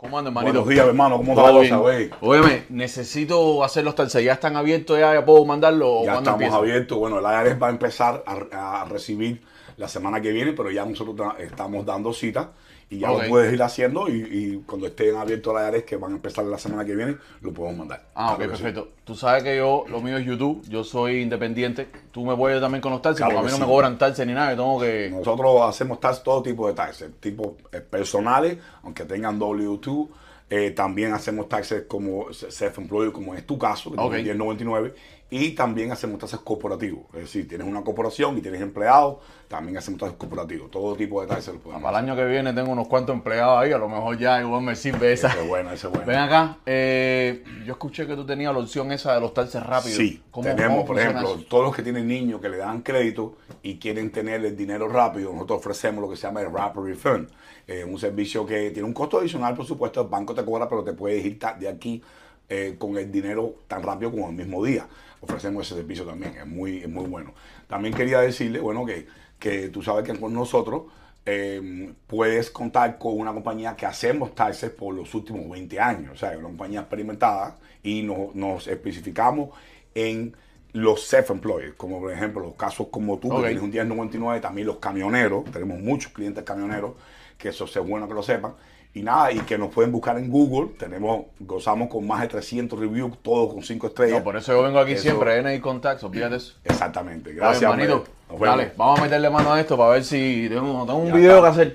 ¿Cómo andas, hermanito? Buenos días, hermano. ¿Cómo está la cosa, güey? Óyeme, necesito hacer los talceros. ¿Ya están abiertos? ¿Ya, ya puedo mandarlo? Ya estamos empieza? abiertos. Bueno, el IRS va a empezar a, a recibir la semana que viene, pero ya nosotros ta- estamos dando cita y ya Ok. lo puedes ir haciendo y, y cuando estén abiertos el IRS, que van a empezar la semana que viene, lo podemos mandar. Ah, ok, Claro sí. perfecto. Tú sabes que yo, lo mío es YouTube, yo soy independiente. Tú me puedes también con los taxis, Claro porque a mí que no me sí. cobran taxis ni nada, yo tengo que... Nosotros hacemos taxes, todo tipo de taxes, tipo eh, personales, aunque tengan W2. Eh, también hacemos taxes como self-employed, como es tu caso, que Ok. tienes 1099. Y también hacemos taxes corporativos. Es decir, tienes una corporación y tienes empleados, también hacemos taxes corporativos. Todo tipo de taxes podemos Para el año que viene tengo unos cuantos empleados ahí, a lo mejor ya igual me sirve esa. Ese es bueno, ese es bueno. Ven acá, eh, yo escuché que tú tenías la opción esa de los taxis rápidos. Sí, ¿Cómo- tenemos, cómo por ejemplo, eso? todos los que tienen niños que le dan crédito y quieren tener el dinero rápido, nosotros ofrecemos lo que se llama el Rapid Refund, eh, un servicio que tiene un costo adicional, por supuesto, el banco te cobra, pero te puedes ir de aquí eh, con el dinero tan rápido como el mismo día. Ofrecemos ese servicio también, es muy, es muy bueno. También quería decirle, bueno, que, que tú sabes que con nosotros eh, puedes contar con una compañía que hacemos taxes por los últimos 20 años, o sea, una compañía experimentada y nos, nos especificamos en los self-employed, como por ejemplo los casos como tú, Ok. que tienes un 1099, también los camioneros, tenemos muchos clientes camioneros, que eso es bueno que lo sepan, y nada, y que nos pueden buscar en Google, tenemos, gozamos con más de 300 reviews, todos con 5 estrellas. No, por eso yo vengo aquí Eso- siempre, NI Contacts, olvídate eso. Exactamente, gracias. Nos vemos. dale, vamos a meterle mano a esto para ver si tengo, tengo un Ya video está. que hacer.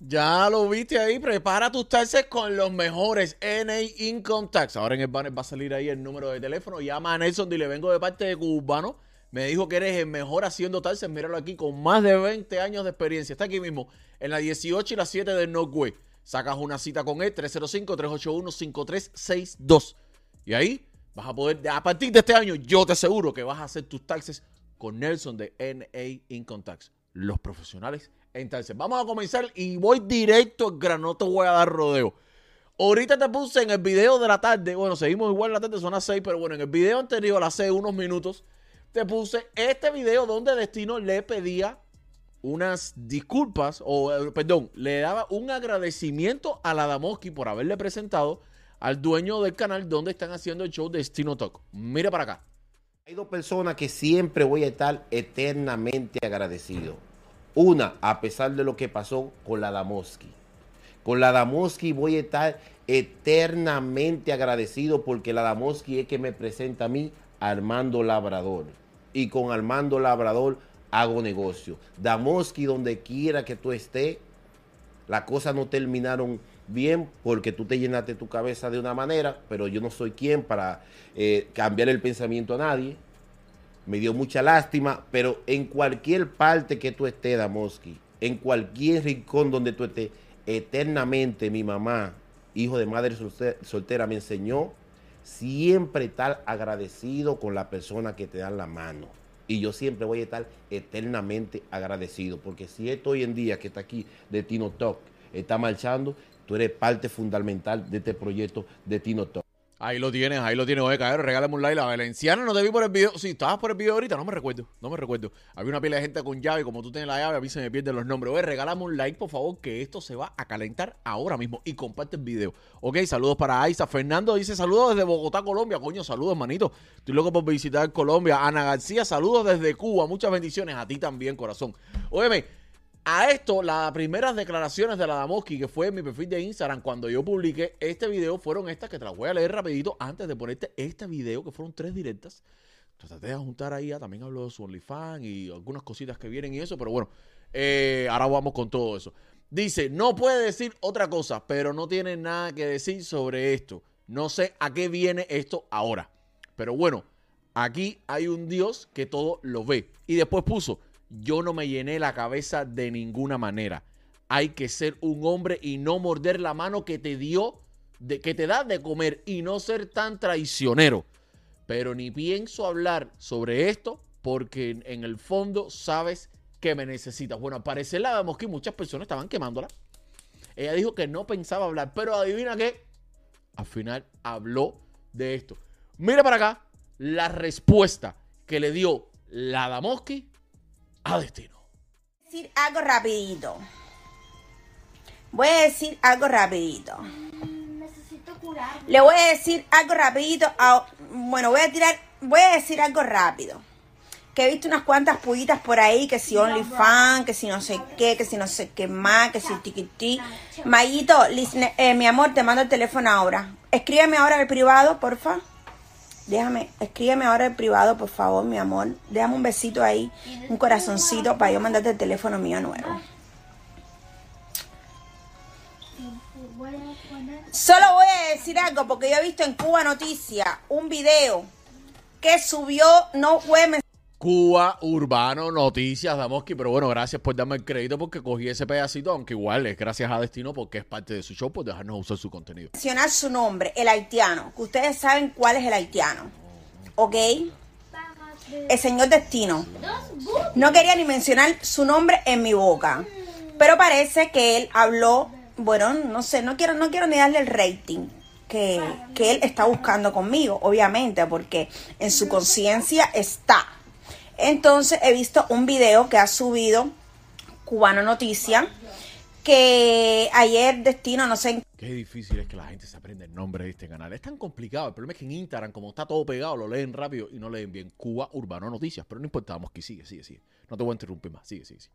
Ya lo viste ahí, prepara tus taxes con los mejores NA Income Tax. Ahora en el banner va a salir ahí el número de teléfono. Llama a Nelson, dile, vengo de parte de Cubano. Me dijo que eres el mejor haciendo taxes. Míralo aquí, con más de 20 años de experiencia. Está aquí mismo, en la 18 y la 7 del Northway. Sacas una cita con él, 305-381-5362. Y ahí vas a poder, a partir de este año, yo te aseguro que vas a hacer tus taxes con Nelson de NA Income Tax. Los profesionales en taxes. Vamos a comenzar y voy directo al grano, voy a dar rodeo. Ahorita te puse en el video de la tarde, bueno, seguimos igual la tarde, son las 6, pero bueno, en el video anterior, hace unos minutos, te puse este video donde Destino le pedía unas disculpas, o eh, perdón, le daba un agradecimiento a la Damoski por haberle presentado al dueño del canal donde están haciendo el show Destino Talk. Mira para acá. Hay dos personas que siempre voy a estar eternamente agradecido. Una, a pesar de lo que pasó con la Damoski. Con la Damoski voy a estar eternamente agradecido porque la Damoski es que me presenta a mí Armando Labrador. Y con Armando Labrador hago negocio. Damoski, donde quiera que tú estés, las cosas no terminaron bien porque tú te llenaste tu cabeza de una manera, pero yo no soy quien para eh, cambiar el pensamiento a nadie. Me dio mucha lástima, pero en cualquier parte que tú estés, Damoski, en cualquier rincón donde tú estés, eternamente mi mamá, hijo de madre solte- soltera, me enseñó siempre estar agradecido con la persona que te dan la mano. Y yo siempre voy a estar eternamente agradecido, porque si esto hoy en día que está aquí de Tino Talk está marchando, tú eres parte fundamental de este proyecto de Tino Talk. Ahí lo tienes, ahí lo tienes. Oye, cabrón, regálame un like. La valenciana no te vi por el video. Sí, estabas por el video ahorita, no me recuerdo. No me recuerdo. Había una pila de gente con llave. Como tú tienes la llave, a mí se me pierden los nombres. Oye, regálame un like, por favor, que esto se va a calentar ahora mismo. Y comparte el video. Ok, saludos para Aiza. Fernando dice saludos desde Bogotá, Colombia. Coño, saludos, manito. Estoy loco por visitar Colombia. Ana García, saludos desde Cuba. Muchas bendiciones. A ti también, corazón. Óyeme, a esto, las primeras declaraciones de la Damoski, que fue en mi perfil de Instagram, cuando yo publiqué este video, fueron estas que te las voy a leer rapidito antes de ponerte este video, que fueron tres directas. Traté de juntar ahí, ah, también hablo de su OnlyFans y algunas cositas que vienen y eso, pero bueno, eh, ahora vamos con todo eso. Dice, no puede decir otra cosa, pero no tiene nada que decir sobre esto. No sé a qué viene esto ahora. Pero bueno, aquí hay un Dios que todo lo ve. Y después puso, yo no me llené la cabeza de ninguna manera. Hay que ser un hombre y no morder la mano que te dio, de, que te da de comer y no ser tan traicionero. Pero ni pienso hablar sobre esto porque en, el fondo sabes que me necesitas. Bueno, al parecer la vemos que muchas personas estaban quemándola. Ella dijo que no pensaba hablar, pero adivina qué. Al final habló de esto. Mira para acá la respuesta que le dio la Damoski a Destino. decir algo rapidito. Voy a decir algo rapidito. Le voy a decir algo rapidito. a- bueno, voy a tirar, voy a decir algo rápido. Que he visto unas cuantas pullitas por ahí, que si OnlyFans, que si no sé qué, que si no sé qué más, que si tiquití. Mayito, listen, eh, mi amor, te mando el teléfono ahora. Escríbeme ahora el privado, porfa. Déjame, escríbeme ahora el privado, por favor, mi amor. Déjame un besito ahí, un corazoncito para yo mandarte el teléfono mío nuevo. Solo voy a decir algo porque yo he visto en Cuba Noticia un video que subió, no fue men- Cuba, Urbano, Noticias, Damoski, pero bueno, gracias por darme el crédito porque cogí ese pedacito, aunque igual es gracias a Destino porque es parte de su show por dejarnos usar su contenido. mencionar su nombre, el haitiano, que ustedes saben cuál es el haitiano, ¿ok? El señor Destino. No quería ni mencionar su nombre en mi boca, pero parece que él habló, bueno, no sé, no quiero, no quiero ni darle el rating que, que él está buscando conmigo, obviamente, porque en su conciencia está. Entonces he visto un video que ha subido Cubano Noticia, que ayer Destino, no sé Qué difícil es que la gente se aprenda el nombre de este canal. Es tan complicado. El problema es que en Instagram, como está todo pegado, lo leen rápido y no leen bien. Cuba, Urbano, Noticias. Pero no importa, Damoski, sigue, sigue, sigue. No te voy a interrumpir más. Sigue, sigue, sigue.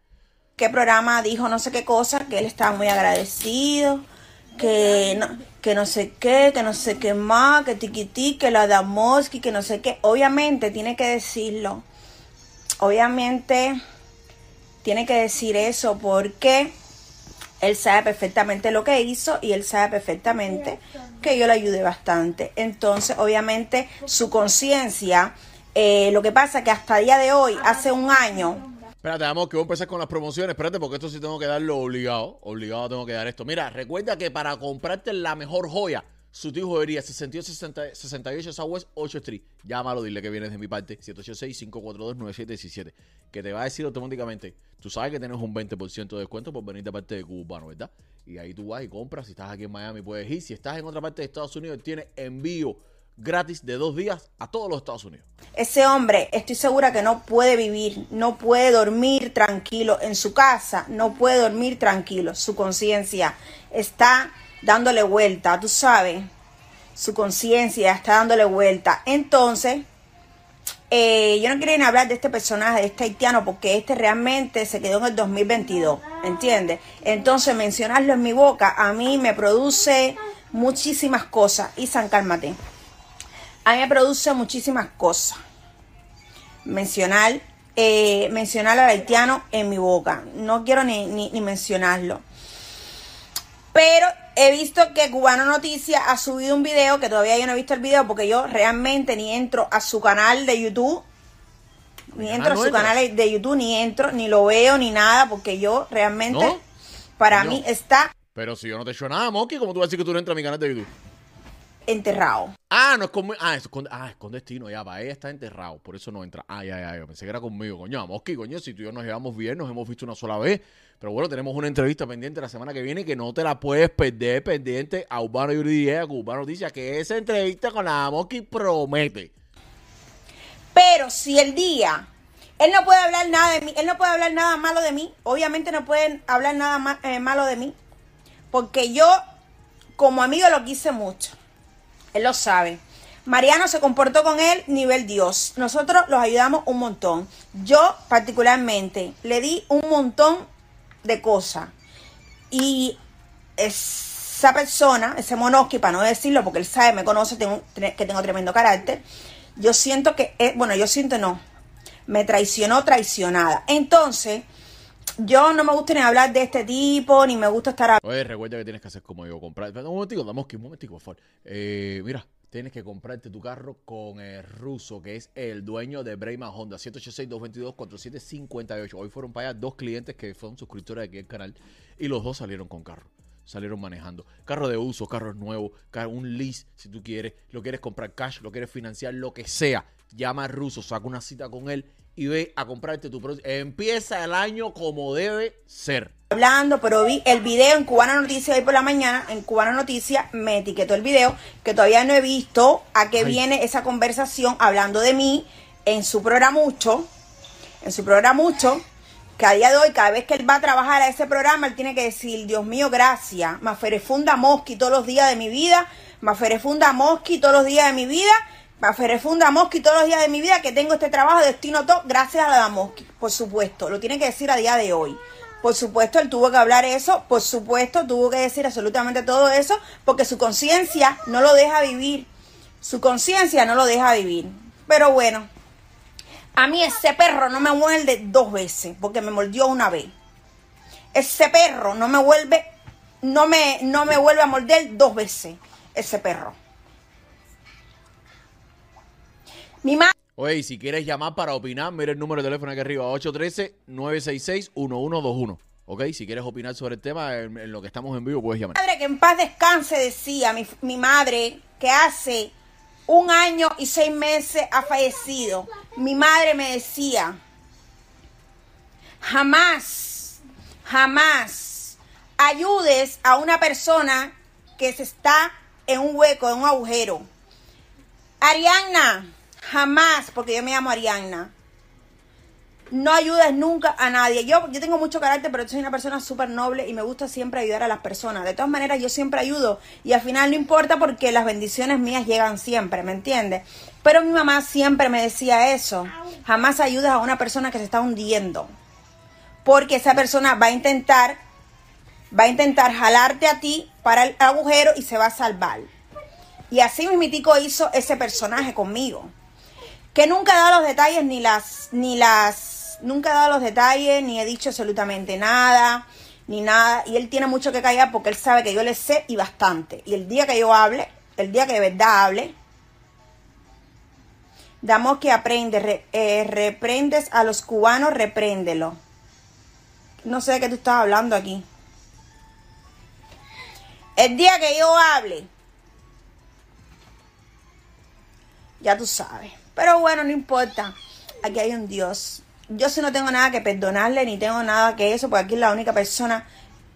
qué programa dijo no sé qué cosa, que él estaba muy agradecido, que no, que no sé qué, que no sé qué más, que tiquití, que la Damoski, que no sé qué. Obviamente tiene que decirlo. Obviamente tiene que decir eso porque él sabe perfectamente lo que hizo y él sabe perfectamente que yo le ayudé bastante. Entonces, obviamente, su conciencia, eh, lo que pasa que hasta el día de hoy, hace un año, Espérate, vamos, que voy a empezar con las promociones. Espérate, porque esto sí tengo que darlo obligado. Obligado tengo que dar esto. Mira, recuerda que para comprarte la mejor joya, Sutil Joyería, 6260 68 Southwest 8 Street. Llámalo, dile que vienes de mi parte. 786-542-9717. Que te va a decir automáticamente. Tú sabes que tienes un 20% de descuento por venir de parte de Cubano, ¿verdad? Y ahí tú vas y compras. Si estás aquí en Miami, puedes ir. Si estás en otra parte de Estados Unidos, tienes envío gratis de dos días a todos los Estados Unidos. ese hombre estoy segura que no puede vivir, no puede dormir tranquilo en su casa, no puede dormir tranquilo. Su conciencia está dándole vuelta, tú sabes. Su conciencia está dándole vuelta. Entonces, eh, yo no quiero ni hablar de este personaje, de este haitiano, porque este realmente se quedó en el 2022, ¿entiendes? Entonces, mencionarlo en mi boca a mí me produce muchísimas cosas. Isan, cálmate. A mí me produce muchísimas cosas. Mencionar, eh, mencionar al haitiano en mi boca. No quiero ni, ni mencionarlo. Pero he visto que Cubano Noticias ha subido un video, que todavía yo no he visto el video porque yo realmente ni entro a su canal de YouTube. Ni entro a no su entras? canal de YouTube, ni entro, ni lo veo, ni nada, porque yo realmente, ¿No? para Coño. mí, está Pero si yo no te he hecho nada, Moki, ¿cómo tú vas a decir que tú no entras a mi canal de YouTube? enterrado. Ah, no es con. Ah, es con, ah, es con destino, ya, para ella está enterrado, por eso no entra. Ah, ya, ya, yo pensé que era conmigo, coño, Moski, coño, si tú y yo nos llevamos bien, nos hemos visto una sola vez. Pero bueno, tenemos una entrevista pendiente la semana que viene que no te la puedes perder pendiente a Urbano Yuridía, con Urbano Noticias, que esa entrevista con la Moski promete. Pero si el día él no puede hablar nada de mí, él no puede hablar nada malo de mí, obviamente no pueden hablar nada eh, malo de mí, porque yo como amigo lo quise mucho. Él lo sabe. Mariano se comportó con él nivel Dios. Nosotros los ayudamos un montón. Yo particularmente le di un montón de cosas. Y esa persona, ese monosqui, para no decirlo, porque él sabe, me conoce, tengo- que tengo tremendo carácter, yo siento que, bueno, yo siento no, me traicionó traicionada. Entonces, yo no me gusta ni hablar de este tipo, ni me gusta estar Oye, recuerda que tienes que hacer como yo, comprar. Un momentico, damos un momentico, por favor. Eh, mira, tienes que comprarte tu carro con el ruso, que es el dueño de Brayman Honda, 786-222-4758. Hoy fueron para allá dos clientes que fueron suscriptores de aquí del canal y los dos salieron con carro. Salieron manejando. Carro de uso, carros nuevos, un lease si tú quieres, lo quieres comprar cash, lo quieres financiar, lo que sea. Llama al ruso, saca una cita con él y ve a comprarte tu producto. Empieza el año como debe ser. hablando, pero vi el video en Cubana Noticias hoy por la mañana, en Cubana Noticias me etiquetó el video, que todavía no he visto a qué Ay. viene esa conversación hablando de mí en su programa mucho, en su programa mucho, que a día de hoy, cada vez que él va a trabajar a ese programa, él tiene que decir, Dios mío, gracias, Maferefunda Mosqui todos los días de mi vida, Maferefunda Mosqui todos los días de mi vida, Maferefunda Mosqui todos los días de mi vida, que tengo este trabajo de destino todo, gracias a la Mosqui, por supuesto, lo tiene que decir a día de hoy. Por supuesto, él tuvo que hablar eso, por supuesto, tuvo que decir absolutamente todo eso, porque su conciencia no lo deja vivir. Su conciencia no lo deja vivir. Pero bueno, a mí ese perro no me muerde dos veces, porque me mordió una vez. Ese perro no me vuelve, no me, no me vuelve a morder dos veces. Ese perro. Mi madre. Oye, y si quieres llamar para opinar, mira el número de teléfono aquí arriba, 813-966-1121. Ok, si quieres opinar sobre el tema, en, en lo que estamos en vivo, puedes llamar. madre que en paz descanse decía mi, mi madre que hace un año y seis meses ha fallecido. Mi madre me decía, jamás, jamás ayudes a una persona que se está en un hueco, en un agujero. Arianna, jamás, porque yo me llamo Arianna. No ayudes nunca a nadie. Yo, yo tengo mucho carácter, pero soy una persona súper noble y me gusta siempre ayudar a las personas. De todas maneras, yo siempre ayudo y al final no importa porque las bendiciones mías llegan siempre, ¿me entiendes? Pero mi mamá siempre me decía eso. Jamás ayudes a una persona que se está hundiendo. Porque esa persona va a intentar, va a intentar jalarte a ti para el agujero y se va a salvar. Y así mismitico hizo ese personaje conmigo que nunca he dado los detalles ni las ni las nunca he dado los detalles ni he dicho absolutamente nada ni nada. Y él tiene mucho que callar porque él sabe que yo le sé y bastante. Y el día que yo hable el día que de verdad hable damos que aprende re- eh, reprendes a los cubanos repréndelo. No sé de qué tú estás hablando aquí. El día que yo hable ya tú sabes. Pero bueno, no importa. Aquí hay un Dios. Yo sí no tengo nada que perdonarle, ni tengo nada que eso, porque aquí la única persona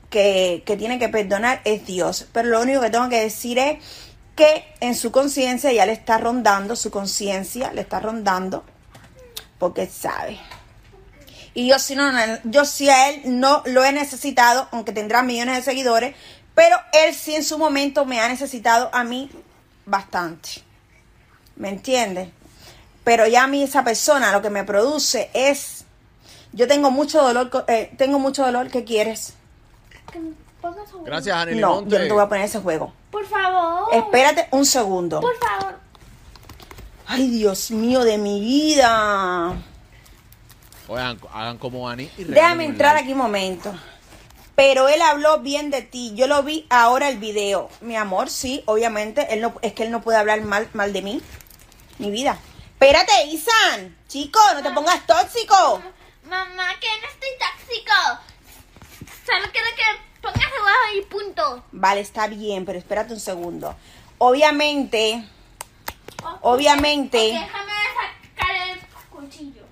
que, que tiene que perdonar es Dios. Pero lo único que tengo que decir es que en su conciencia ya le está rondando, su conciencia le está rondando, porque sabe. Y yo sí, no, yo sí a él no lo he necesitado, aunque tendrá millones de seguidores, pero él sí en su momento me ha necesitado a mí bastante. ¿Me entiendes? Pero ya a mí esa persona lo que me produce es... Yo tengo mucho dolor, eh, tengo mucho dolor, ¿qué quieres? Que me pongas un- Gracias, Anely No, Monte. yo no te voy a poner ese juego. Por favor. Espérate un segundo. Por favor. Ay, Dios mío de mi vida. Oigan, hagan como Ani y Déjame entrar like. aquí un momento. Pero él habló bien de ti. Yo lo vi ahora el video. Mi amor, sí, obviamente. Él no, es que él no puede hablar mal, mal de mí. Mi vida. Espérate, Isan. Chico, no te pongas tóxico. Mamá, que no estoy tóxico. Solo quiero que pongas abajo y punto. Vale, está bien, pero espérate un segundo. Obviamente, Obviamente. Déjame sacar el cuchillo.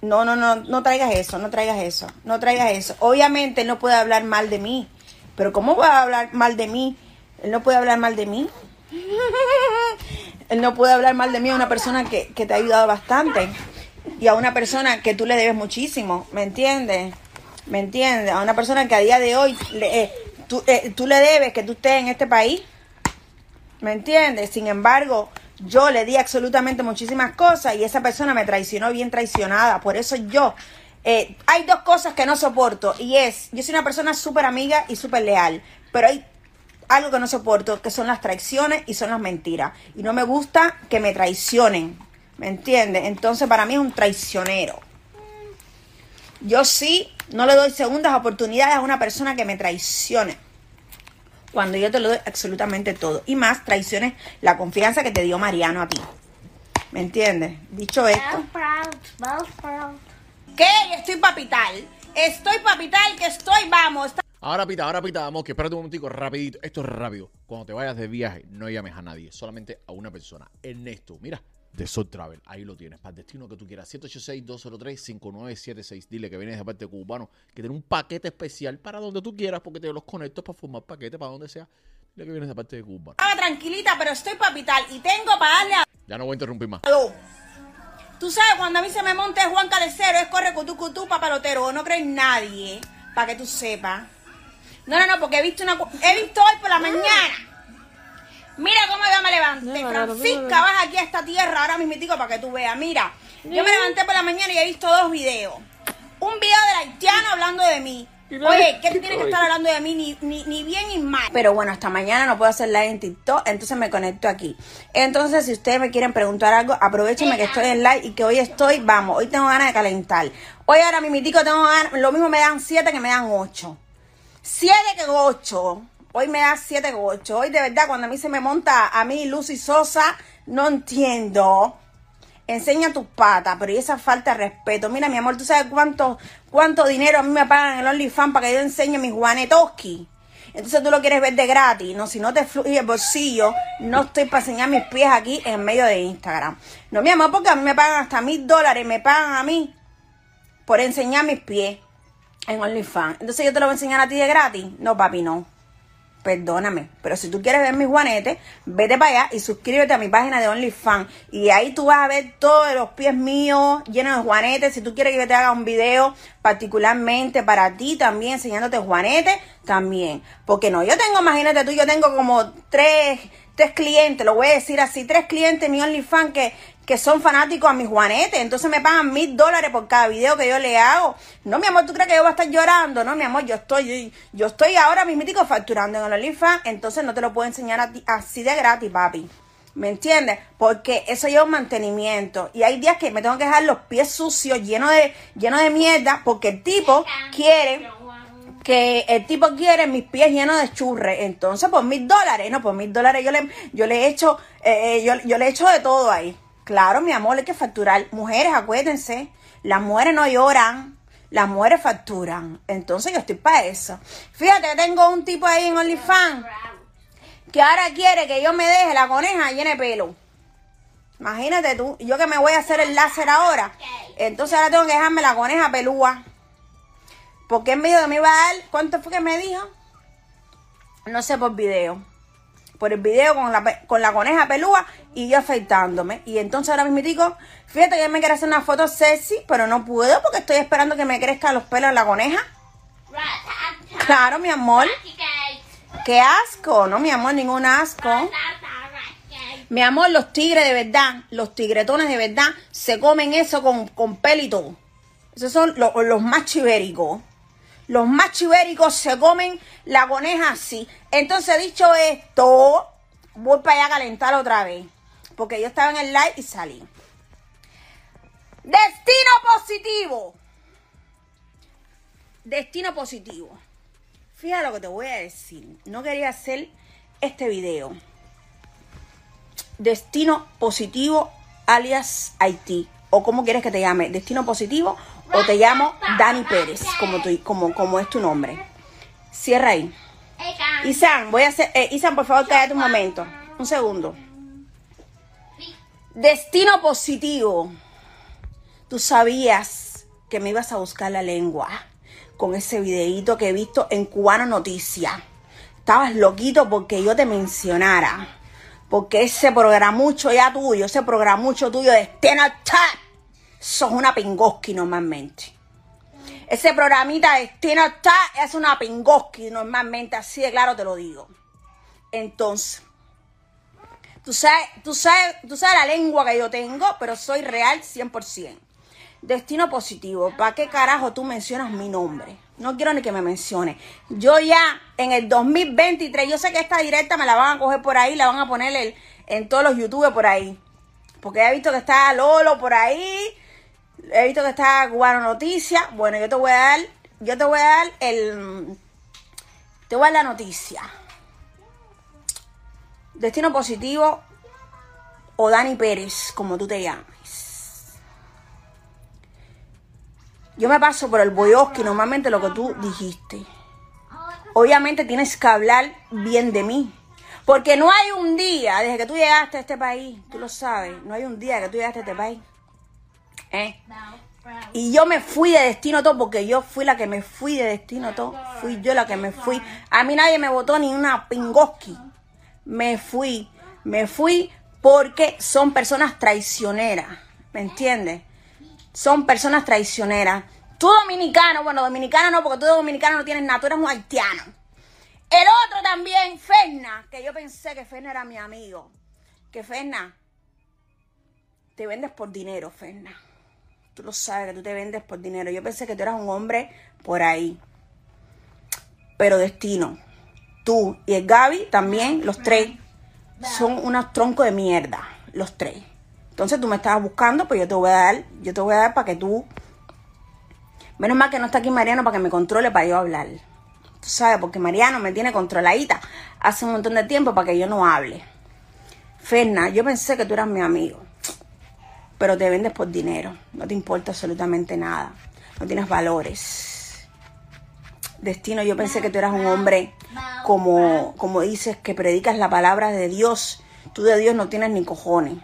no, no, no, no traigas eso, no traigas eso, no traigas eso. Obviamente él no puede hablar mal de mí. Pero ¿cómo va a hablar mal de mí? Él no puede hablar mal de mí. Él no puede hablar mal de mí a una persona que, que te ha ayudado bastante. Y a una persona que tú le debes muchísimo, ¿me entiendes? ¿Me entiendes? A una persona que a día de hoy le, eh, tú, eh, tú le debes que tú estés en este país. ¿Me entiendes? Sin embargo, yo le di absolutamente muchísimas cosas y esa persona me traicionó bien traicionada. Por eso yo, eh, hay dos cosas que no soporto y es, yo soy una persona súper amiga y súper leal, pero hay algo que no soporto, que son las traiciones y son las mentiras. Y no me gusta que me traicionen, ¿me entiendes? Entonces para mí es un traicionero. Yo sí no le doy segundas oportunidades a una persona que me traicione cuando yo te lo doy absolutamente todo. Y más traiciones la confianza que te dio Mariano a ti. ¿Me entiendes? Dicho esto. ¿Qué? Estoy papital. Estoy papital, que estoy, vamos. Ahora pita, ahora pita, vamos, que espérate un momentico, rapidito. Esto es rápido. Cuando te vayas de viaje, no llames a nadie, solamente a una persona. Ernesto, mira, de Soul Travel, ahí lo tienes, para el destino que tú quieras. 786-203-5976. Dile que vienes de parte de cubano, que tiene un paquete especial para donde tú quieras, porque te los conecto para formar paquete para donde sea. Dile que vienes de parte de cubano. Estaba tranquilita, pero estoy papital y tengo para darle a Ya no voy a interrumpir más. Aló. Tú sabes, cuando a mí se me monta Juan Calecero, es corre cutú cutú papalotero. No crees nadie, para que tú sepas. No, no, no, porque he visto una, he visto hoy por la mañana. Mira cómo yo me levanté. Francisca, vas aquí a esta tierra ahora mismitico para que tú veas. Mira, yo me levanté por la mañana y he visto dos videos. Un video del haitiano hablando de mí. Oye, ¿qué tú tienes que estar hablando de mí? Ni, ni, ni bien ni mal. Pero bueno, hasta mañana no puedo hacer live en TikTok, entonces me conecto aquí. Entonces, si ustedes me quieren preguntar algo, aprovechenme que estoy en live y que hoy estoy, vamos, hoy tengo ganas de calentar. Hoy ahora mismitico tengo ganas, lo mismo me dan siete que me dan ocho. Siete que ocho. Hoy me da siete que ocho. Hoy de verdad, cuando a mí se me monta a mí Lucy Sosa, no entiendo. Enseña tus patas, pero y esa falta de respeto. Mira, mi amor, ¿tú sabes cuánto, cuánto dinero a mí me pagan en el OnlyFans para que yo enseñe mis guanetoski? Entonces tú lo quieres ver de gratis. No, si no te fluye el bolsillo, no estoy para enseñar mis pies aquí en medio de Instagram. No, mi amor, porque a mí me pagan hasta mil dólares, me pagan a mí por enseñar mis pies en OnlyFans. Entonces yo te lo voy a enseñar a ti de gratis. No, papi, no. Perdóname. Pero si tú quieres ver mis juanetes, vete para allá y suscríbete a mi página de OnlyFans. Y ahí tú vas a ver todos los pies míos llenos de juanetes. Si tú quieres que yo te haga un video particularmente para ti también, enseñándote juanetes, también. Porque no, yo tengo, imagínate tú, yo tengo como tres, tres clientes, lo voy a decir así, tres clientes en mi OnlyFans que, que son fanáticos a mis juanetes. Entonces me pagan mil dólares por cada video que yo le hago. No, mi amor, ¿tú crees que yo voy a estar llorando? No, mi amor, yo estoy, yo estoy ahora mismo facturando en el OnlyFans, entonces no te lo puedo enseñar a ti así de gratis, papi. ¿Me entiendes? Porque eso lleva un mantenimiento. Y hay días que me tengo que dejar los pies sucios, llenos de, llenos de mierda, porque el tipo quiere que el tipo quiere mis pies llenos de churre. Entonces, por mil dólares, no, por mil dólares yo le, yo le he hecho, eh, yo, yo le he hecho de todo ahí. Claro, mi amor, hay que facturar. Mujeres, acuérdense, las mujeres no lloran, las mujeres facturan. Entonces yo estoy para eso. Fíjate tengo un tipo ahí en OnlyFans que ahora quiere que yo me deje la coneja llena de pelo. Imagínate tú, yo que me voy a hacer el láser ahora. Entonces ahora tengo que dejarme la coneja pelúa. Porque dijo que me iba a dar, ¿cuánto fue que me dijo? No sé por video. Por el video con la, con la coneja pelúa y yo afeitándome. Y entonces ahora mismo fíjate que me quiere hacer una foto sexy, pero no puedo porque estoy esperando que me crezcan los pelos en la coneja. Claro, mi amor. Qué asco, no, mi amor, ningún asco. Mi amor, los tigres de verdad, los tigretones de verdad, se comen eso con, con pelo todo. Esos son lo- los más chivéricos. Los más chivéricos se comen la coneja así. Entonces, dicho esto, voy para allá a calentar otra vez. Porque yo estaba en el live y salí. Destino positivo. Destino positivo. Fíjate lo que te voy a decir. No quería hacer este video. Destino positivo alias Haití. O como quieres que te llame. Destino positivo o te llamo Dani Pérez, como, tu, como, es tu nombre. Cierra ahí. Isan, voy a hacer... eh, Isan, por favor, cállate un momento. Un segundo. Destino positivo. Tú sabías que me ibas a buscar la lengua con ese videíto que he visto en Cubano Noticias. Estabas loquito porque yo te mencionara. Porque ese programucho ya tuyo, ese programucho tuyo de Destino Chat, sos una pingoski normalmente. Ese programita de Chat es una pingoski normalmente, así de claro te lo digo. Entonces, Tú sabes, tú sabes, tú sabes la lengua que yo tengo, pero soy real 100%. Destino positivo. ¿Para qué carajo tú mencionas mi nombre? No quiero ni que me menciones. Yo ya en el 2023, yo sé que esta directa me la van a coger por ahí, la van a poner el- en todos los youtubers por ahí. Porque he visto que está Lolo por ahí, he visto que está Cubano Noticias. Bueno, yo te voy a dar, yo te voy a dar el, te voy a dar la noticia. Destino positivo o Dani Pérez, como tú te llames. Yo me paso por el boyosque, normalmente lo que tú dijiste. Obviamente tienes que hablar bien de mí. Porque no hay un día, desde que tú llegaste a este país, tú lo sabes, no hay un día que tú llegaste a este país. ¿Eh? Y yo me fui de destino todo porque yo fui la que me fui de destino todo. Fui yo la que me fui. A mí nadie me votó ni una pingoski. Me fui. Me fui porque son personas traicioneras. ¿Me entiendes? Son personas traicioneras. Tú dominicano, bueno, dominicano no, porque tú de dominicano no tienes nada, tú eres un haitiano. El otro también, Ferna, que yo pensé que Ferna era mi amigo. Que Ferna, te vendes por dinero, Ferna. Tú lo sabes que tú te vendes por dinero. Yo pensé que tú eras un hombre por ahí. Pero destino. Tú y el Gaby también, los tres, son unos troncos de mierda. Los tres. Entonces tú me estabas buscando, pues yo te voy a dar, yo te voy a dar para que tú. Menos mal que no está aquí Mariano para que me controle para yo hablar. Tú sabes, porque Mariano me tiene controladita hace un montón de tiempo para que yo no hable. Ferna, yo pensé que tú eras mi amigo, pero te vendes por dinero. No te importa absolutamente nada. No tienes valores. Destino, yo pensé que tú eras un hombre como, como dices, que predicas la palabra de Dios. Tú de Dios no tienes ni cojones.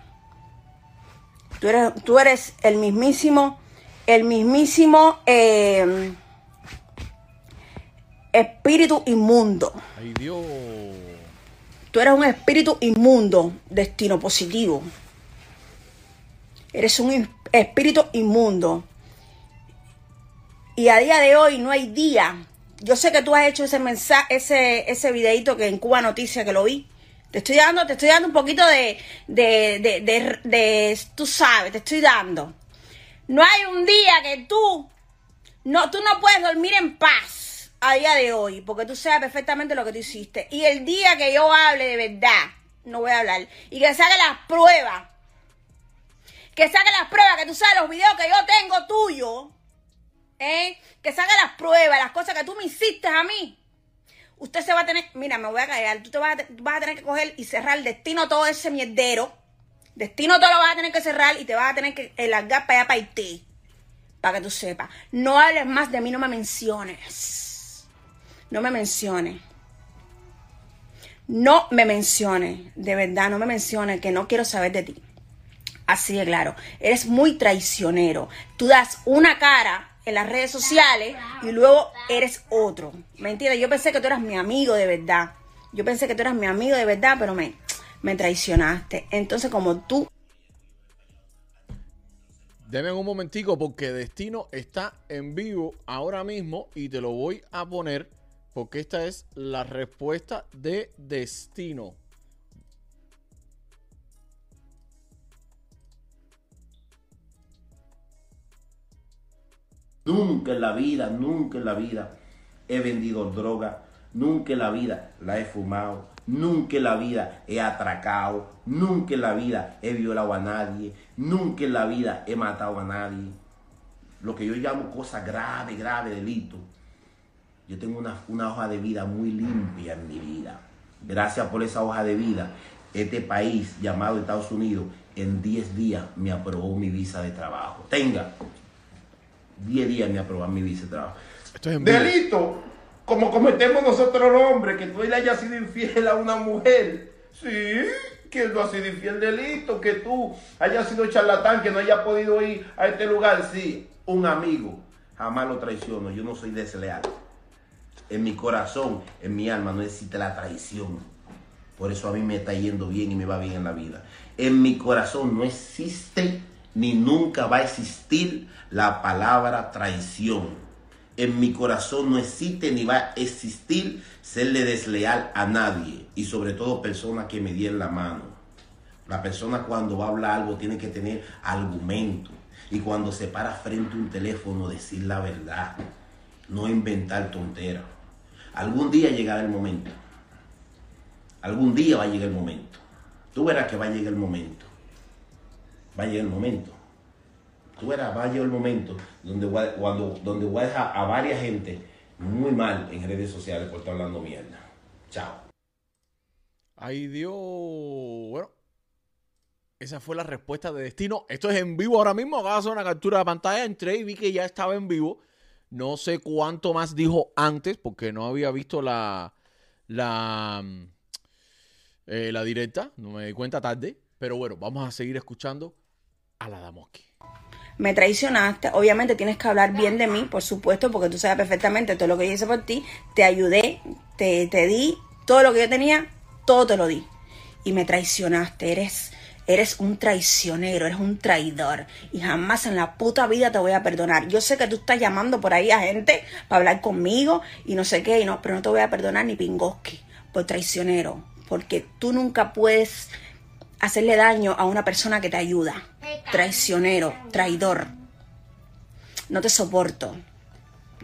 Tú eres, tú eres el mismísimo, el mismísimo eh, espíritu inmundo. Ay, Dios. Tú eres un espíritu inmundo, destino positivo. Eres un espíritu inmundo. Y a día de hoy no hay día. Yo sé que tú has hecho ese mensaje, ese, ese videito que en Cuba Noticias que lo vi. Te estoy dando, te estoy dando un poquito de, de, de, de, de- tú sabes, te estoy dando. No hay un día que tú no, tú no puedes dormir en paz a día de hoy, porque tú sabes perfectamente lo que tú hiciste. Y el día que yo hable de verdad, no voy a hablar, y que saque las pruebas, que saque las pruebas, que tú sabes los videos que yo tengo tuyo, ¿eh? que saque las pruebas, las cosas que tú me hiciste a mí. Usted se va a tener, mira, me voy a callar, tú te vas a, vas a tener que coger y cerrar el destino todo ese mierdero. Destino todo lo vas a tener que cerrar y te vas a tener que largar para allá para Haití. Para que tú sepas. No hables más de mí, no me menciones. No me menciones. No me menciones. De verdad, no me menciones, que no quiero saber de ti. Así de claro. Eres muy traicionero. Tú das una cara en las redes sociales y luego eres otro. ¿Me entiendes? Yo pensé que tú eras mi amigo de verdad. Yo pensé que tú eras mi amigo de verdad, pero me, me traicionaste. Entonces, como tú Deme un momentico porque Destino está en vivo ahora mismo y te lo voy a poner porque esta es la respuesta de Destino. Nunca en la vida, nunca en la vida he vendido droga, nunca en la vida la he fumado, nunca en la vida he atracado, nunca en la vida he violado a nadie, nunca en la vida he matado a nadie. Lo que yo llamo cosa grave, grave delito. Yo tengo una, una hoja de vida muy limpia en mi vida. Gracias por esa hoja de vida, este país llamado Estados Unidos en 10 días me aprobó mi visa de trabajo. Tenga, 10 días me aprobó mi visa de trabajo. En. Delito, como cometemos nosotros los hombres, que tú le hayas sido infiel a una mujer. Sí, que él no ha sido infiel delito, que tú hayas sido charlatán, que no haya podido ir a este lugar. Sí, un amigo, jamás lo traiciono, yo no soy desleal. En mi corazón, en mi alma no existe la traición. Por eso a mí me está yendo bien y me va bien en la vida. En mi corazón no existe ni nunca va a existir la palabra traición. En mi corazón no existe ni va a existir serle desleal a nadie y sobre todo personas que me dieron la mano. La persona cuando va a hablar algo tiene que tener argumento y cuando se para frente a un teléfono decir la verdad, no inventar tonteras. Algún día llegará el momento. Algún día va a llegar el momento. Tú verás que va a llegar el momento. Va a llegar el momento. Tú verás, va a llegar el momento donde voy a, cuando, donde voy a dejar a varias gente muy mal en redes sociales por estar hablando mierda. Chao. Ay Dios. Bueno. Esa fue la respuesta de Destino. Esto es en vivo ahora mismo. Acabo de hacer una captura de pantalla. Entré y vi que ya estaba en vivo. No sé cuánto más dijo antes porque no había visto la, la, eh, la directa. No me di cuenta tarde. Pero bueno, vamos a seguir escuchando a la me traicionaste, obviamente tienes que hablar bien de mí, por supuesto, porque tú sabes perfectamente todo lo que yo hice por ti, te ayudé, te, te di todo lo que yo tenía, todo te lo di. Y me traicionaste, eres, Eres un traicionero, eres un traidor. Y jamás en la puta vida te voy a perdonar. Yo sé que tú estás llamando por ahí a gente para hablar conmigo y no sé qué, y no, pero no te voy a perdonar ni pingoski por traicionero. Porque tú nunca puedes hacerle daño a una persona que te ayuda. Traicionero, traidor. No te soporto.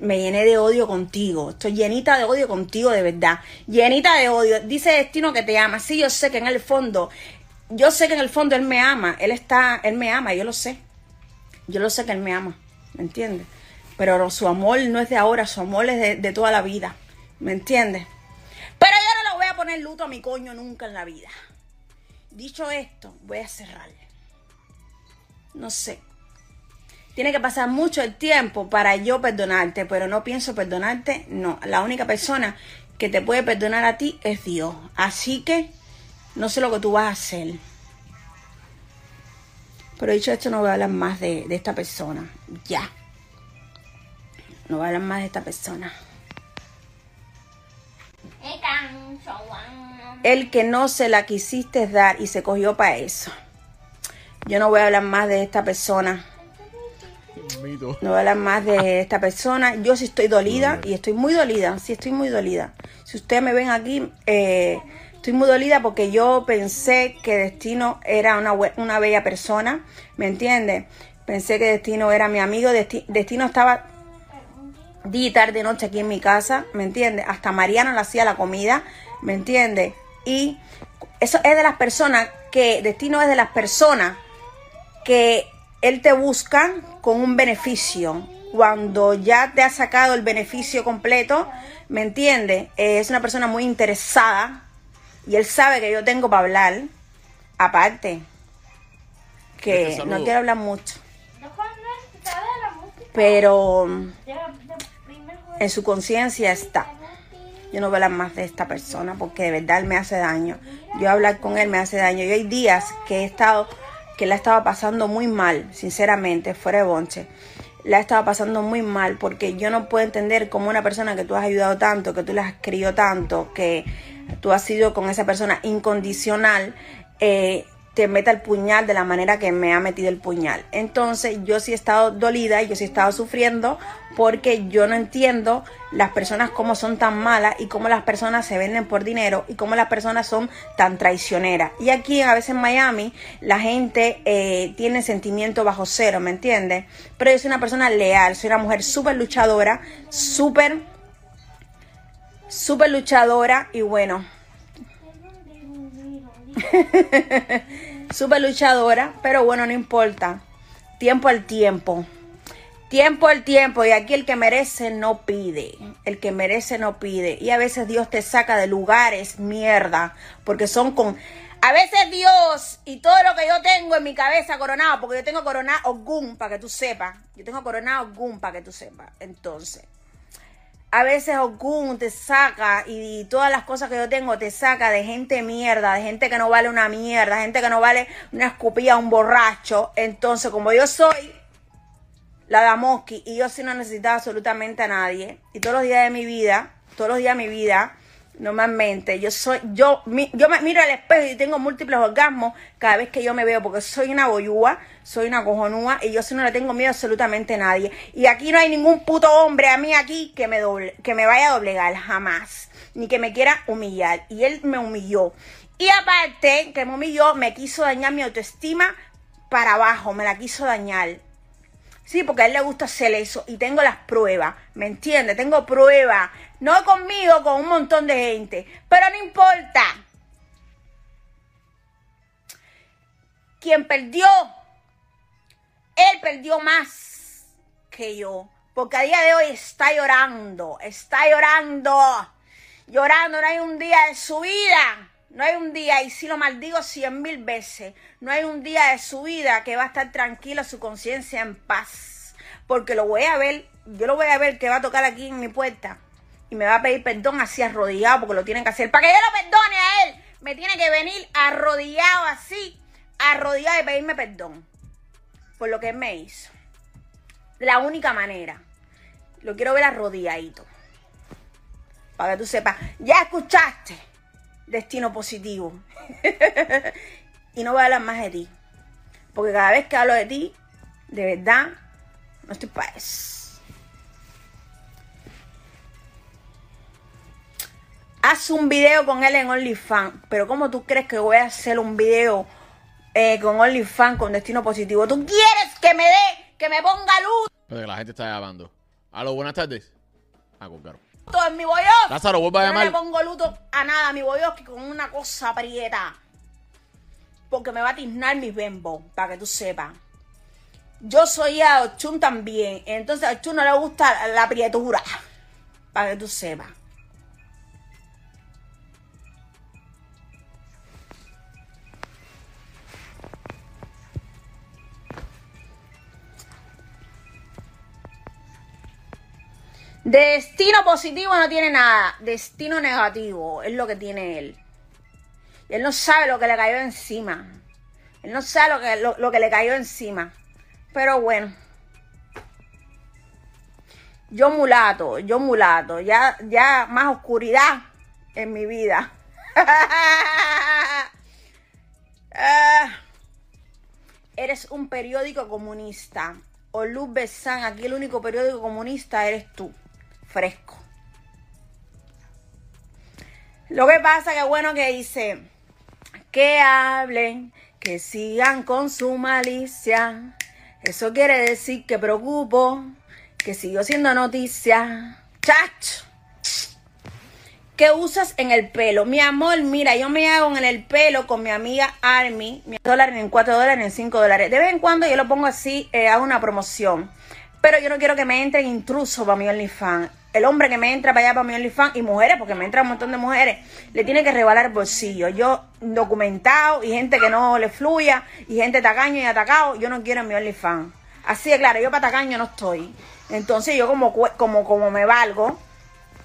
Me llené de odio contigo. Estoy llenita de odio contigo, de verdad. Llenita de odio. Dice Destino que te ama. Sí, yo sé que en el fondo, yo sé que en el fondo él me ama. Él está, él me ama, yo lo sé. Yo lo sé que él me ama. ¿Me entiendes? Pero su amor no es de ahora, su amor es de, de toda la vida. ¿Me entiendes? Pero yo no le voy a poner luto a mi coño nunca en la vida. Dicho esto, voy a cerrar. No sé. Tiene que pasar mucho el tiempo para yo perdonarte, pero no pienso perdonarte. No, la única persona que te puede perdonar a ti es Dios. Así que no sé lo que tú vas a hacer. Pero dicho esto, no voy a hablar más de, de esta persona. Ya. No voy a hablar más de esta persona. El que no se la quisiste dar y se cogió para eso. Yo no voy a hablar más de esta persona. No voy a hablar más de esta persona. Yo sí estoy dolida y estoy muy dolida. Sí, estoy muy dolida. Si ustedes me ven aquí, eh, estoy muy dolida porque yo pensé que Destino era una, una bella persona. ¿Me entiendes? Pensé que Destino era mi amigo. Desti- Destino estaba día y tarde noche aquí en mi casa, ¿me entiendes? Hasta Mariano le hacía la comida, ¿me entiendes? Y eso es de las personas que, Destino es de las personas que él te busca con un beneficio. Cuando ya te ha sacado el beneficio completo, ¿me entiendes? Eh, es una persona muy interesada y él sabe que yo tengo para hablar. Aparte, Este que saludo. no quiero hablar mucho, pero en su conciencia está. Yo no voy a hablar más de esta persona porque de verdad me hace daño. Yo hablar con él me hace daño. Y hay días que he estado, que la estaba pasando muy mal, sinceramente, fuera de bonche. La estaba pasando muy mal porque yo no puedo entender cómo una persona que tú has ayudado tanto, que tú le has querido tanto, que tú has sido con esa persona incondicional, eh, te meta el puñal de la manera que me ha metido el puñal. Entonces yo sí he estado dolida y yo sí he estado sufriendo porque yo no entiendo las personas cómo son tan malas y cómo las personas se venden por dinero y cómo las personas son tan traicioneras. Y aquí a veces en Miami la gente eh, tiene sentimiento bajo cero, ¿me entiendes? Pero yo soy una persona leal, soy una mujer súper luchadora, súper, súper luchadora y bueno, súper luchadora, pero bueno, no importa. Tiempo al tiempo. Tiempo al tiempo. Y aquí el que merece no pide. El que merece no pide. Y a veces Dios te saca de lugares mierda. Porque son con... A veces Dios y todo lo que yo tengo en mi cabeza coronado, porque yo tengo coronado Ogún, para que tú sepas. Yo tengo coronado Ogún, para que tú sepas. Entonces, a veces Okun te saca y todas las cosas que yo tengo te saca de gente mierda, de gente que no vale una mierda, gente que no vale una escupida, un borracho. Entonces, como yo soy la Damoski y yo sí no necesitaba absolutamente a nadie, y todos los días de mi vida, todos los días de mi vida, normalmente yo soy, yo, mi- yo me miro al espejo y tengo múltiples orgasmos cada vez que yo me veo, porque soy una boyúa, soy una cojonúa y yo sí no le tengo miedo absolutamente a nadie. Y aquí no hay ningún puto hombre a mí aquí que me doble, que me vaya a doblegar jamás, ni que me quiera humillar. Y él me humilló. Y aparte que me humilló, me quiso dañar mi autoestima para abajo, me la quiso dañar. Sí, porque a él le gusta hacer eso y tengo las pruebas, ¿me entiendes? Tengo pruebas, no conmigo, con un montón de gente, pero no importa. Quien perdió, él perdió más que yo, porque a día de hoy está llorando, está llorando, llorando, no hay un día de su vida, no hay un día, y si lo maldigo cien mil veces, no hay un día de su vida que va a estar tranquila, su conciencia en paz, porque lo voy a ver, yo lo voy a ver que va a tocar aquí en mi puerta y me va a pedir perdón así arrodillado, porque lo tienen que hacer, para que yo lo perdone a él, me tiene que venir arrodillado así, arrodillado y pedirme perdón por lo que me hizo. La única manera. Lo quiero ver arrodilladito. Para que tú sepas. Ya escuchaste. Destino positivo. y no voy a hablar más de ti. Porque cada vez que hablo de ti, de verdad, no estoy para eso. Haz un video con él en OnlyFans. Pero ¿cómo tú crees que voy a hacer un video eh, con OnlyFans con destino positivo? ¿Tú quieres que me dé, que me ponga luz Pero que la gente está llamando. Aló, buenas tardes. Ah, claro. en mi boyoski? Lázaro, vuelva a Yo no le llamar. pongo luto a nada mi boyoski con una cosa aprieta. Porque me va a tiznar mis bembos, para que tú sepas. Yo soy a Ochun también. Entonces a Ochun no le gusta la aprietura. Para que tú sepas. Destino positivo no tiene nada. Destino negativo es lo que tiene él. Él no sabe lo que le cayó encima. Él no sabe lo que, lo, lo que le cayó encima. Pero bueno. Yo mulato, yo mulato. Ya, ya más oscuridad en mi vida. Ah, eres un periódico comunista. O Luz Besán, aquí el único periódico comunista eres tú. Fresco. Lo que pasa que bueno que dice que hablen, que sigan con su malicia. Eso quiere decir que preocupo, que sigo siendo noticia. Chacho. ¿Qué usas en el pelo? Mi amor, mira, yo me hago en el pelo con mi amiga Army, mi dólares en 4 dólares, en 5 dólares. De vez en cuando yo lo pongo así, eh, hago una promoción. Pero yo no quiero que me entren intrusos para mi OnlyFans. El hombre que me entra para allá para mi OnlyFans y mujeres, porque me entra un montón de mujeres, le tiene que rebalar el bolsillo. Yo, documentado y gente que no le fluya y gente tacaño y atacado, yo no quiero en mi OnlyFans. Así de claro, yo para tacaño no estoy. Entonces yo como, como, como me valgo,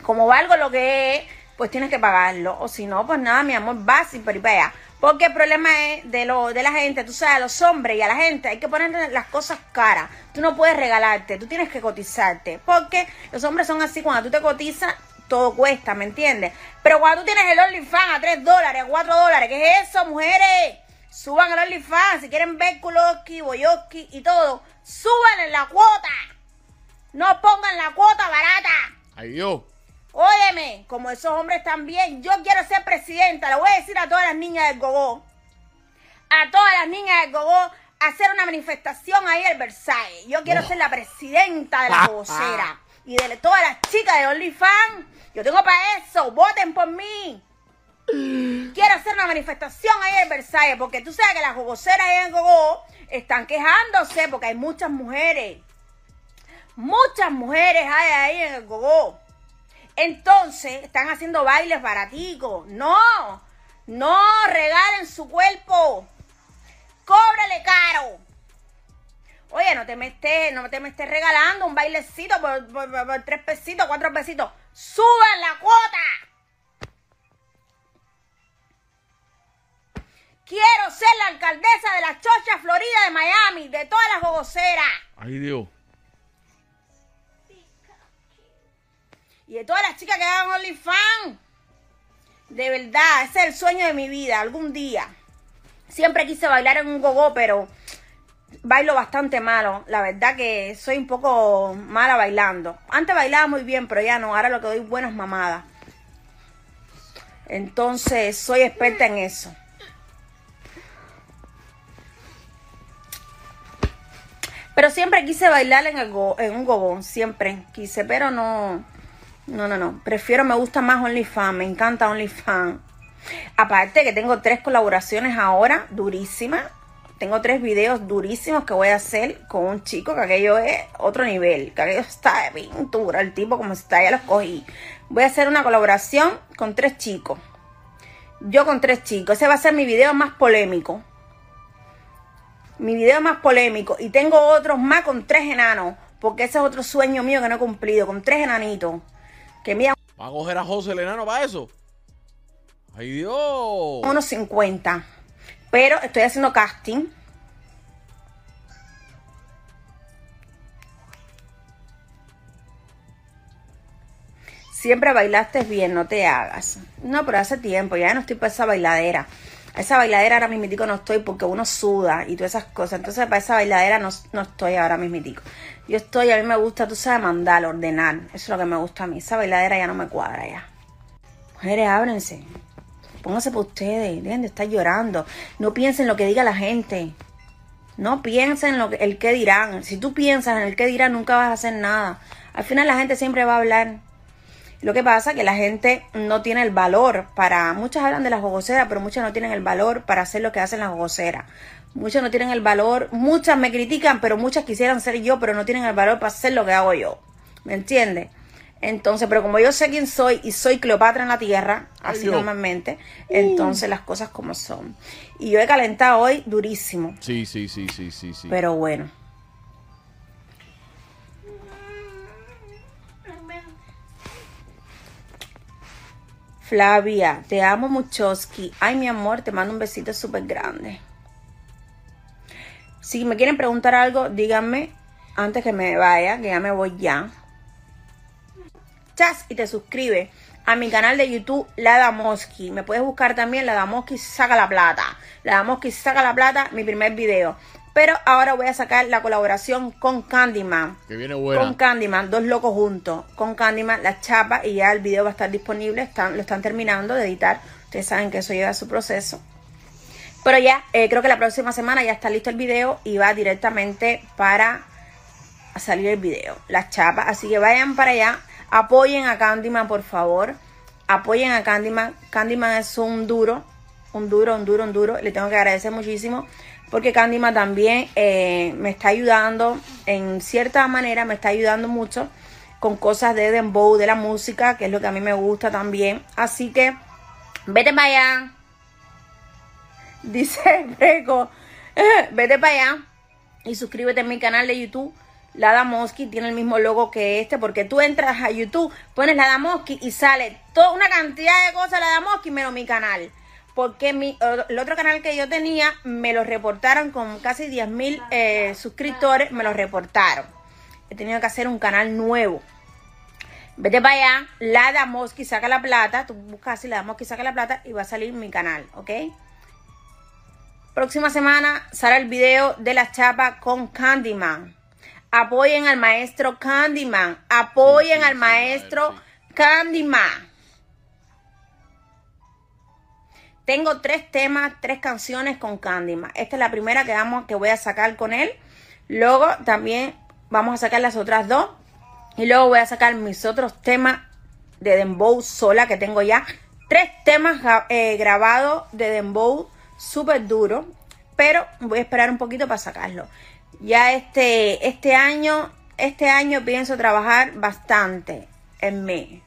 como valgo lo que es, pues tienes que pagarlo. O si no, pues nada, mi amor, vas y peripea. Porque el problema es de, lo, de la gente, tú sabes, a los hombres y a la gente hay que ponerle las cosas caras. Tú no puedes regalarte, tú tienes que cotizarte. Porque los hombres son así, cuando tú te cotizas, todo cuesta, ¿me entiendes? Pero cuando tú tienes el OnlyFans a 3 dólares, a 4 dólares, ¿qué es eso, mujeres? Suban el OnlyFans, si quieren ver Kuloski, Boyoski y todo, suban en la cuota. No pongan la cuota barata. Ay, Dios. Óyeme, como esos hombres también, yo quiero ser presidenta, le voy a decir a todas las niñas del Gogó, a todas las niñas del Gogó, hacer una manifestación ahí en Versailles. Yo quiero ser la presidenta de la vocera y de todas las chicas de OnlyFans. Yo tengo para eso, voten por mí. Quiero hacer una manifestación ahí en Versailles, porque tú sabes que las gogoceras ahí en Gogó están quejándose porque hay muchas mujeres. Muchas mujeres hay ahí en el Gogó. Entonces, están haciendo bailes baraticos. No, no regalen su cuerpo. Cóbrale caro. Oye, no te me estés, no te me estés regalando un bailecito por, tres pesitos, cuatro pesitos. Suban la cuota. Quiero ser la alcaldesa de la Chocha Florida de Miami, de todas las gogoceras. Ay, Dios. Y de todas las chicas que hagan OnlyFans. De verdad, ese es el sueño de mi vida, algún día. Siempre quise bailar en un gogo, pero bailo bastante malo. La verdad que soy un poco mala bailando. Antes bailaba muy bien, pero ya no. Ahora lo que doy buenas mamadas. Entonces, soy experta en eso. Pero siempre quise bailar en, en un gogón, siempre quise, pero no, no, no, no. Prefiero, me gusta más OnlyFans, me encanta OnlyFans. Aparte que tengo tres colaboraciones ahora, durísimas. Tengo tres videos durísimos que voy a hacer con un chico que aquello es otro nivel, que aquello está de pintura, el tipo como está, ya lo escogí. Voy a hacer una colaboración con tres chicos. Yo con tres chicos. Ese va a ser mi video más polémico mi video más polémico y tengo otros más con tres enanos, porque ese es otro sueño mío que no he cumplido, con tres enanitos, que ¿Va a coger a José el enano para eso? Ay, Dios. unos 50. Pero estoy haciendo casting. Siempre bailaste bien, no te hagas. No, pero hace tiempo, ya no estoy para esa bailadera. A esa bailadera ahora mismitico no estoy porque uno suda y todas esas cosas. Entonces para esa bailadera no, no estoy ahora mismitico. Yo estoy, a mí me gusta, tú sabes, mandar, ordenar. Eso es lo que me gusta a mí. Esa bailadera ya no me cuadra ya. Mujeres, ábrense. Pónganse por ustedes. Dejen de estar llorando. No piensen en lo que diga la gente. No piensen en lo que, el que dirán. Si tú piensas en el que dirán, nunca vas a hacer nada. Al final la gente siempre va a hablar. Lo que pasa es que la gente no tiene el valor para... Muchas hablan de las gogoceras, pero muchas no tienen el valor para hacer lo que hacen las gogoceras. Muchas no tienen el valor, muchas me critican, pero muchas quisieran ser yo, pero no tienen el valor para hacer lo que hago yo. ¿Me entiendes? Entonces, pero como yo sé quién soy y soy Cleopatra en la tierra, así normalmente, entonces las cosas como son. Y yo he calentado hoy durísimo, Sí, sí, sí, sí, sí, sí. pero bueno. Flavia, te amo muchoski. Ay, mi amor, te mando un besito súper grande. Si me quieren preguntar algo, díganme antes que me vaya, que ya me voy ya. Chas y te suscribes a mi canal de YouTube La Damoski. Me puedes buscar también La Damoski saca la plata. La Damoski saca la plata, mi primer video. Pero ahora voy a sacar la colaboración con Candyman. Que viene buena. Con Candyman, dos locos juntos. Con Candyman, la chapa y ya el video va a estar disponible. Están, lo están terminando de editar. Ustedes saben que eso lleva su proceso. Pero ya, eh, creo que la próxima semana ya está listo el video y va directamente para salir el video. Las chapas. Así que vayan para allá. Apoyen a Candyman, por favor. Apoyen a Candyman. Candyman es un duro. Un duro, un duro, un duro. Le tengo que agradecer muchísimo. Porque Candyman también eh, me está ayudando. En cierta manera me está ayudando mucho. Con cosas de Dembow, de la música. Que es lo que a mí me gusta también. Así que vete para allá. Dice Breco. Vete para allá. Y suscríbete a mi canal de YouTube. La Damoski tiene el mismo logo que este, porque tú entras a YouTube, pones la Damoski y sale toda una cantidad de cosas la Damoski menos mi canal. Porque mi, el otro canal que yo tenía me lo reportaron con casi 10 mil eh, suscriptores, me lo reportaron. He tenido que hacer un canal nuevo. Vete para allá, la Damoski saca la plata, tú buscas así la Damoski saca la plata y va a salir mi canal, ¿ok? Próxima semana sale el video de la chapa con Candyman. Apoyen al maestro Candyman. Apoyen Sí, sí, al maestro sí. Candyman. Tengo tres temas, tres canciones con Candyman. Esta es la primera que, vamos, que voy a sacar con él. Luego también vamos a sacar las otras dos. Y luego voy a sacar mis otros temas de Dembow sola que tengo ya. Tres temas eh, grabados de Dembow súper duro. Pero voy a esperar un poquito para sacarlo. Ya este, este año, este año pienso trabajar bastante en mí.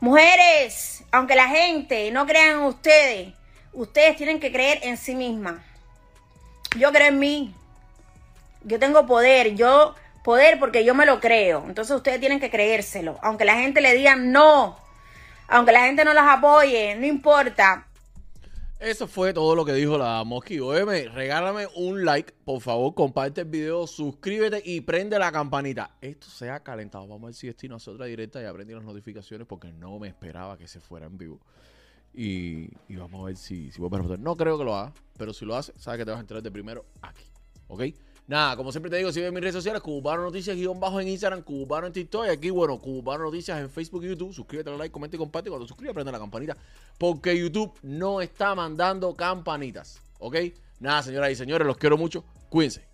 Mujeres, aunque la gente no crea en ustedes, ustedes tienen que creer en sí mismas. Yo creo en mí. Yo tengo poder, yo poder porque yo me lo creo. Entonces ustedes tienen que creérselo. Aunque la gente le diga no, aunque la gente no las apoye, no importa. Eso fue todo lo que dijo la Mosqui. Óyeme, regálame un like, por favor, comparte el video, suscríbete y prende la campanita. Esto se ha calentado. Vamos a ver si destino hace otra directa y aprendí las notificaciones porque no me esperaba que se fuera en vivo. Y, y vamos a ver si, si vuelve a reportar. No creo que lo haga, pero si lo hace, sabes que te vas a enterar de primero aquí. ¿Ok? Nada, como siempre te digo, sigue mis redes sociales, Cubano Noticias, guion bajo en Instagram, Cubano en TikTok, y aquí, bueno, Cubano Noticias en Facebook y YouTube. Suscríbete, dale like, comenta y comparte. Cuando suscribas, prende la campanita, porque YouTube no está mandando campanitas. ¿Ok? Nada, señoras y señores, los quiero mucho. Cuídense.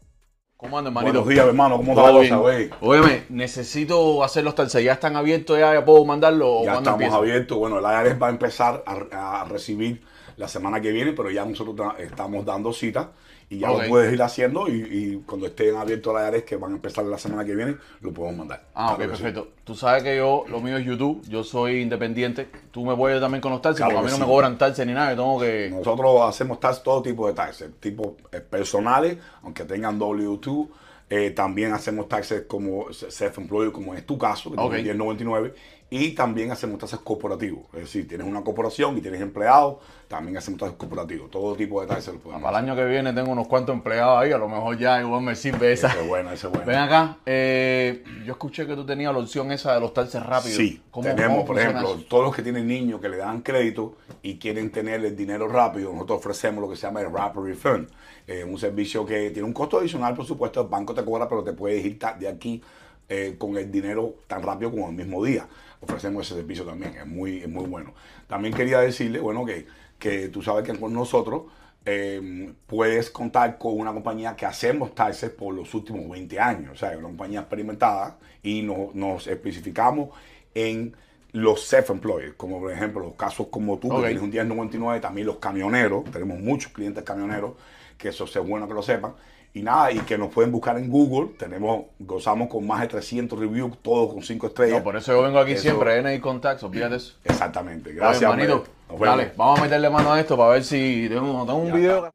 ¿Cómo andan, hermanito? Buenos días, hermano. ¿Cómo está la cosa, güey? Óyeme, necesito hacer los talceres. ¿Ya están abiertos? ¿Ya, ya puedo mandarlo? ¿O Ya estamos empieza? abiertos. Bueno, el IRS va a empezar a, a recibir la semana que viene, pero ya nosotros ta- estamos dando cita y ya lo puedes ir haciendo y, y cuando estén abiertos el IRS, que van a empezar la semana que viene, lo podemos mandar. Ah, ok, que sí. perfecto. Tú sabes que yo, lo mío es YouTube, yo soy independiente. Tú me puedes también con los taxis, Claro porque a mí que no sí. me cobran taxis ni nada, yo tengo que... Nosotros hacemos taxes, todo tipo de taxes, tipo eh, personales, aunque tengan W2. eh, también hacemos taxes como self-employed, como es tu caso, que Ok. tienes 1099. Y también hacemos tasas corporativos. Es decir, tienes una corporación y tienes empleados, también hacemos tasas corporativos. Todo tipo de tasas se lo podemos Para el año que viene tengo unos cuantos empleados ahí, a lo mejor ya igual me sirve esa. Ese es bueno, ese es bueno. Ven acá, eh, yo escuché que tú tenías la opción esa de los taxes rápidos. Sí, ¿Cómo- tenemos, cómo por ejemplo, eso? todos los que tienen niños que le dan crédito y quieren tener el dinero rápido, nosotros ofrecemos lo que se llama el Rapid Refund, eh, un servicio que tiene un costo adicional, por supuesto, el banco te cobra, pero te puedes ir de aquí eh, con el dinero tan rápido como el mismo día. Ofrecemos ese servicio también, es muy, es muy bueno. También quería decirle, bueno, que, que tú sabes que con nosotros eh, puedes contar con una compañía que hacemos taxes por los últimos 20 años, o sea, una compañía experimentada y no- nos especificamos en los self-employed, como por ejemplo los casos como tú, Ok. que tienes un 1099, también los camioneros, tenemos muchos clientes camioneros, que eso es bueno que lo sepan, y nada, y que nos pueden buscar en Google, tenemos, gozamos con más de 300 reviews, todos con 5 estrellas. No, por eso yo vengo aquí Eso- siempre, NI Contacts, olvídate eso. Exactamente, gracias. manito. Dale, vamos a meterle mano a esto para ver si tengo, tengo un video.